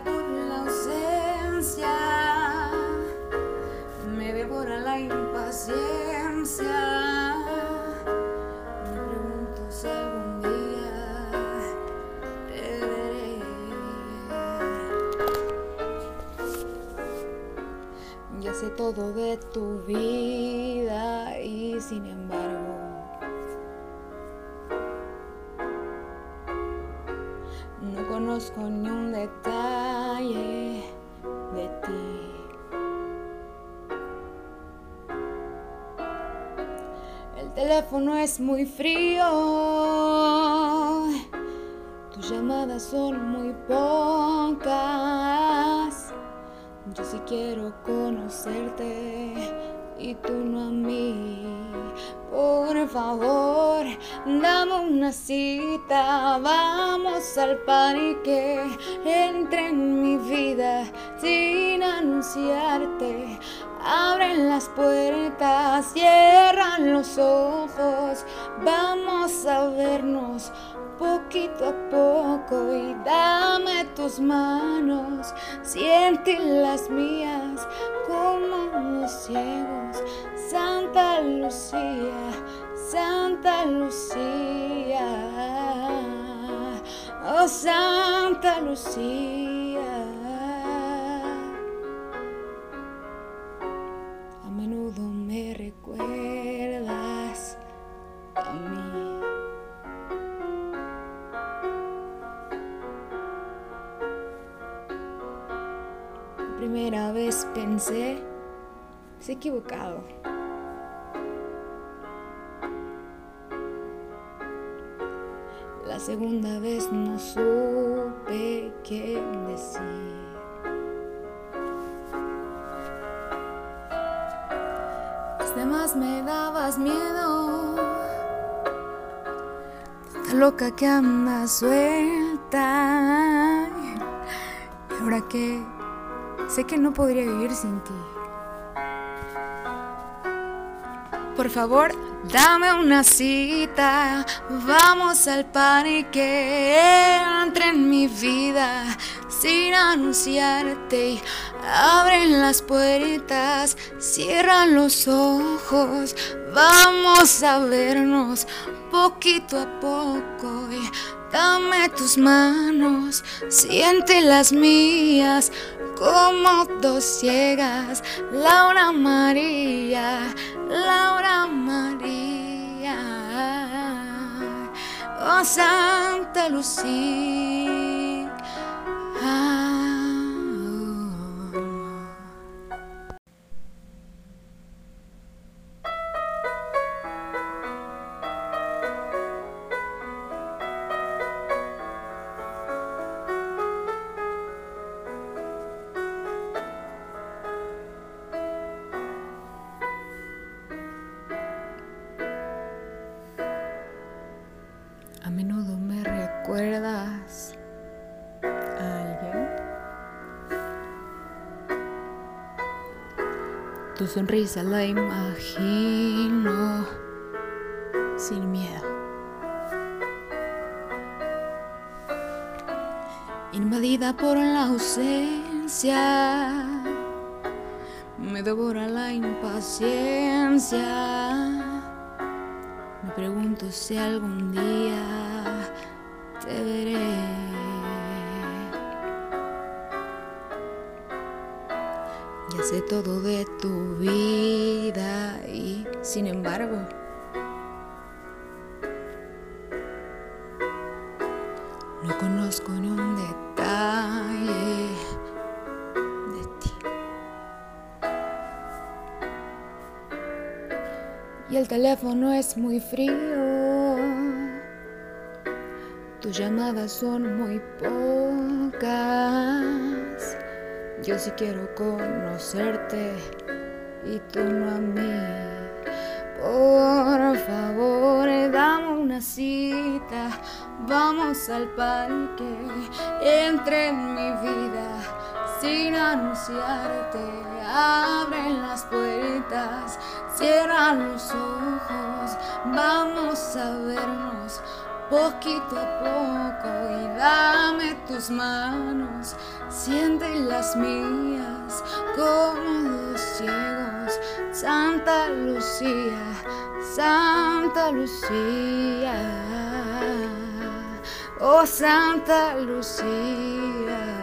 Por la ausencia, me devora la impaciencia. Me pregunto si algún día te veré. Ya sé todo de tu vida y sin embargo no conozco ni un detalle de ti. El teléfono es muy frío. Tus llamadas son muy pocas. Yo sí quiero conocerte y tú no a mí. Por favor, dame una cita. Vamos al parque. Entra en mi vida sin anunciarte. Abren las puertas, cierran los ojos. Vamos a vernos poquito a poco y dame tus manos, siente las mías como los ciegos. Santa Lucía, Santa Lucía, oh Santa Lucía. A menudo me recuerdas a mí. primera vez pensé, se equivocado. Segunda vez no supe qué decir. Las demás me dabas miedo. Tanta loca que anda suelta. ¿Y ahora qué? Sé que no podría vivir sin ti. Por favor, dame una cita. Vamos al parque. Entra en mi vida sin anunciarte. Abren las puertas, cierran los ojos. Vamos a vernos poquito a poco. Dame tus manos, siente las mías como dos ciegas. Laura María, Laura María, oh Santa Lucía. Menudo me recuerdas a alguien. Tu sonrisa la imagino sin miedo. Invadida por la ausencia, me devora la impaciencia. Pregunto si algún día te veré. Ya sé todo de tu vida y sin embargo no conozco y el teléfono es muy frío. Tus llamadas son muy pocas. Yo sí quiero conocerte y tú no a mí. Por favor, dame una cita. Vamos al parque. Entre en mi vida sin anunciarte. Las puertas, cierran los ojos. Vamos a vernos poquito a poco y dame tus manos, siente las mías como dos ciegos. Santa Lucía, Santa Lucía, oh Santa Lucía.